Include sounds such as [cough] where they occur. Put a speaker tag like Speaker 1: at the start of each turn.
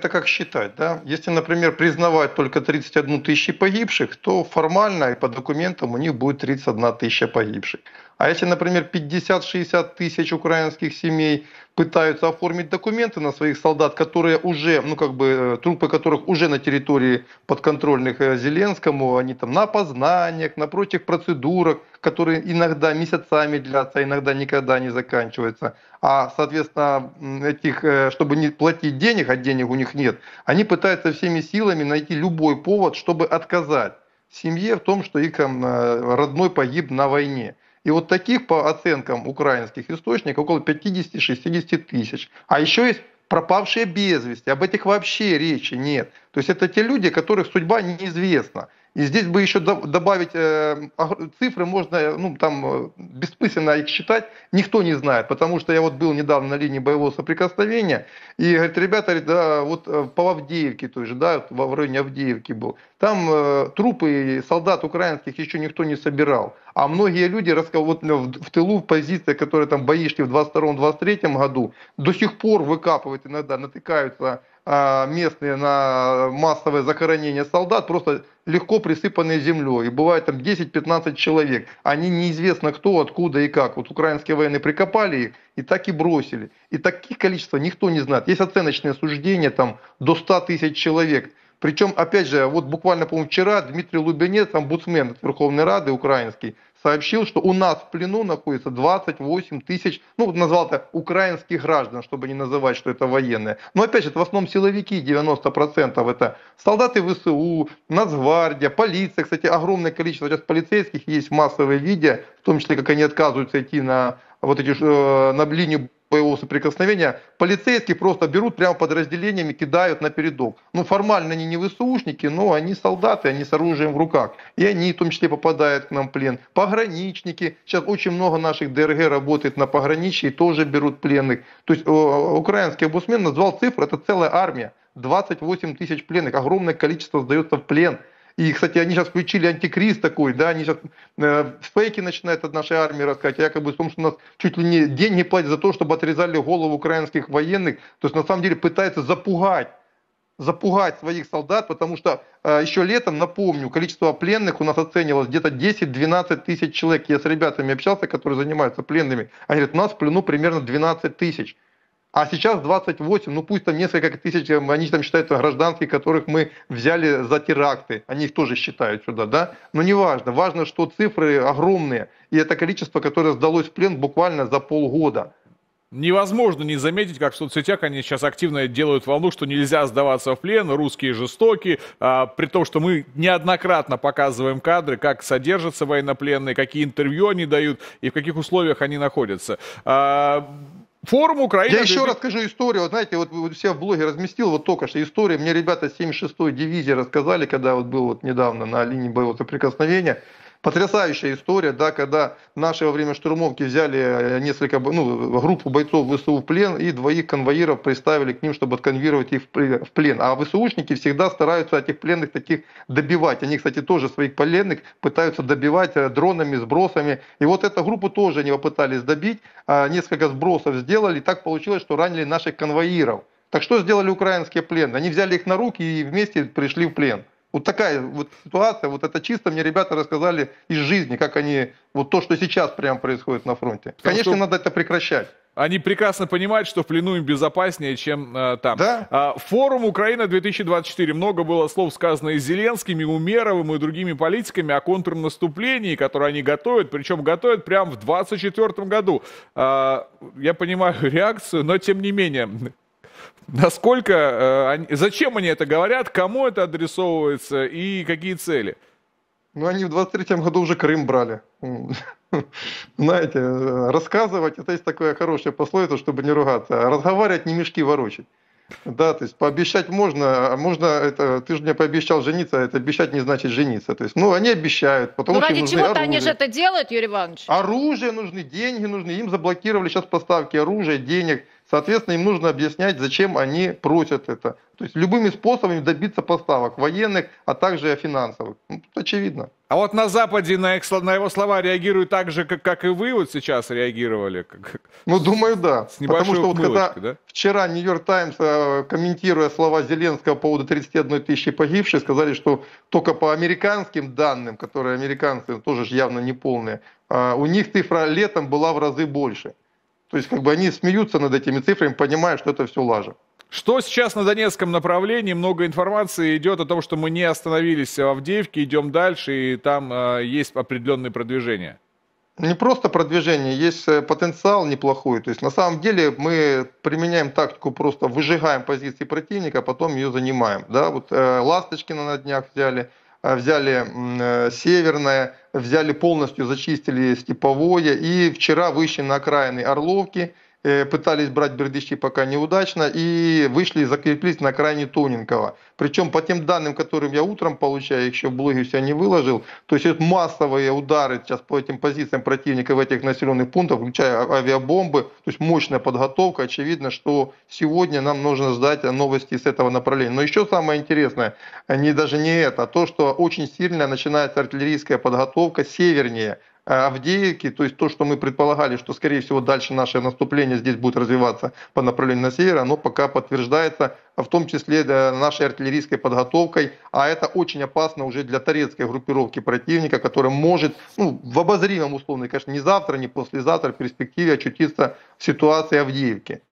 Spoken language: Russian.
Speaker 1: это как считать, да? Если, например, признавать только 31 тысячи погибших, то формально и по документам у них будет 31 тысяча погибших. А если, например, 50-60 тысяч украинских семей пытаются оформить документы на своих солдат, которые уже, ну как бы, э, трупы которых уже на территории подконтрольных э, Зеленскому, они там на опознаниях, на прочих процедурах, которые иногда месяцами длятся, иногда никогда не заканчиваются. А, соответственно, этих, э, чтобы не платить денег, а денег у них нет, они пытаются всеми силами найти любой повод, чтобы отказать семье в том, что их родной погиб на войне. И вот таких, по оценкам украинских источников, около 50-60 тысяч. А еще есть пропавшие без вести. Об этих вообще речи нет. То есть это те люди, которых судьба неизвестна. И здесь бы еще добавить э, цифры, можно, ну там э, бессмысленно их считать, никто не знает, потому что я вот был недавно на линии боевого соприкосновения, и говорит, ребята, говорит, да, вот э, по Авдеевке той же, да, во районе Авдеевки был, там э, трупы солдат украинских еще никто не собирал, а многие люди вот в, в тылу, в позициях, которые там бои шли в 22-23 году, до сих пор выкапывают иногда, натыкаются местные на массовое захоронение солдат, просто легко присыпанные землей. И бывает там 10-15 человек. Они неизвестно кто, откуда и как. Вот украинские военные прикопали их и так и бросили. И таких количества никто не знает. Есть оценочные суждения там до 100 тысяч человек. Причем, опять же, вот буквально, по-моему, вчера Дмитрий Лубенец, омбудсмен Верховной Рады украинский, сообщил, что у нас в плену находится 28 тысяч, ну, назвал это украинских граждан, чтобы не называть, что это военные. Но опять же, это в основном силовики, 90% это солдаты ВСУ, Нацгвардия, полиция. Кстати, огромное количество сейчас полицейских есть массовые видео, в том числе, как они отказываются идти на вот эти, э, на линию боевого соприкосновения, полицейские просто берут прямо подразделениями, кидают на передок. Ну, формально они не ВСУшники, но они солдаты, они с оружием в руках. И они в том числе попадают к нам в плен. Пограничники. Сейчас очень много наших ДРГ работает на пограничье и тоже берут пленных. То есть украинский обусмен назвал цифру, это целая армия. 28 тысяч пленных, огромное количество сдается в плен. И, кстати, они сейчас включили антикриз такой, да, они сейчас э, фейки начинают от нашей армии рассказать, якобы в том, что у нас чуть ли не деньги платят за то, чтобы отрезали голову украинских военных. То есть, на самом деле, пытаются запугать запугать своих солдат, потому что э, еще летом, напомню, количество пленных у нас оценивалось где-то 10-12 тысяч человек. Я с ребятами общался, которые занимаются пленными. Они говорят, у нас в плену примерно 12 тысяч. А сейчас 28, ну пусть там несколько тысяч, эм, они там считают гражданских, которых мы взяли за теракты, они их тоже считают сюда, да? Но не важно, важно, что цифры огромные, и это количество, которое сдалось в плен буквально за полгода.
Speaker 2: Невозможно не заметить, как в соцсетях они сейчас активно делают волну, что нельзя сдаваться в плен, русские жестокие, а, при том, что мы неоднократно показываем кадры, как содержатся военнопленные, какие интервью они дают и в каких условиях они находятся. А, Форум Украины.
Speaker 1: Я еще расскажу историю. Вот знаете, вот, вот все в блоге разместил вот только что история. Мне ребята 76-й дивизии рассказали, когда вот был вот недавно на линии боевого соприкосновения. Потрясающая история, да, когда наши во время штурмовки взяли э, несколько, ну, группу бойцов ВСУ в плен и двоих конвоиров приставили к ним, чтобы отконвировать их в плен. А ВСУшники всегда стараются этих пленных таких добивать. Они, кстати, тоже своих пленных пытаются добивать э, дронами, сбросами. И вот эту группу тоже они попытались добить, а несколько сбросов сделали. И так получилось, что ранили наших конвоиров. Так что сделали украинские пленные? Они взяли их на руки и вместе пришли в плен. Вот такая вот ситуация, вот это чисто мне ребята рассказали из жизни, как они, вот то, что сейчас прямо происходит на фронте. Конечно, надо это прекращать.
Speaker 2: Они прекрасно понимают, что в плену им безопаснее, чем э, там.
Speaker 1: Да?
Speaker 2: А, форум Украина 2024. Много было слов сказано и Зеленским, и Умеровым, и другими политиками о контрнаступлении, которое они готовят. Причем готовят прямо в 2024 году. А, я понимаю [laughs] реакцию, но тем не менее, Насколько, э, они, зачем они это говорят, кому это адресовывается и какие цели?
Speaker 1: Ну, они в 23-м году уже Крым брали. [laughs] Знаете, рассказывать, это есть такое хорошее пословица, чтобы не ругаться. Разговаривать не мешки ворочать. Да, то есть пообещать можно, а можно это, ты же мне пообещал жениться, а это обещать не значит жениться. То есть, ну, они обещают, потому
Speaker 3: ну, что ради чего-то они же это делают, Юрий Иванович.
Speaker 1: Оружие нужны, деньги нужны, им заблокировали сейчас поставки оружия, денег. Соответственно, им нужно объяснять, зачем они просят это. То есть любыми способами добиться поставок военных, а также финансовых. Ну, тут очевидно.
Speaker 2: А вот на Западе на, их, на его слова реагируют так же, как, как и вы вот сейчас реагировали? Как,
Speaker 1: ну, думаю, да.
Speaker 2: С Потому что вот когда
Speaker 1: да? вчера Нью-Йорк Таймс, э, комментируя слова Зеленского по поводу 31 тысячи погибших, сказали, что только по американским данным, которые американцы тоже явно не полные, э, у них цифра летом была в разы больше. То есть как бы они смеются над этими цифрами, понимая, что это все лажа.
Speaker 2: Что сейчас на Донецком направлении? Много информации идет о том, что мы не остановились в Авдеевке, идем дальше, и там э, есть определенные продвижения.
Speaker 1: Не просто продвижение, есть э, потенциал неплохой. То есть на самом деле мы применяем тактику, просто выжигаем позиции противника, а потом ее занимаем. Да? Вот э, Ласточкина на днях взяли, э, взяли э, Северное, взяли полностью, зачистили Степовое. И вчера вышли на окраины Орловки – пытались брать Бердыщи пока неудачно и вышли и закрепились на крайне тоненького. Причем по тем данным, которым я утром получаю, еще в блоге себя не выложил, то есть это массовые удары сейчас по этим позициям противника в этих населенных пунктах, включая авиабомбы, то есть мощная подготовка. Очевидно, что сегодня нам нужно ждать новости с этого направления. Но еще самое интересное, не даже не это, а то, что очень сильно начинается артиллерийская подготовка севернее Э, Авдеевки, то есть то, что мы предполагали, что, скорее всего, дальше наше наступление здесь будет развиваться по направлению на север, оно пока подтверждается, в том числе нашей артиллерийской подготовкой, а это очень опасно уже для турецкой группировки противника, которая может, ну, в обозримом условно, конечно, не завтра, не послезавтра, в перспективе очутиться в ситуации Авдеевки.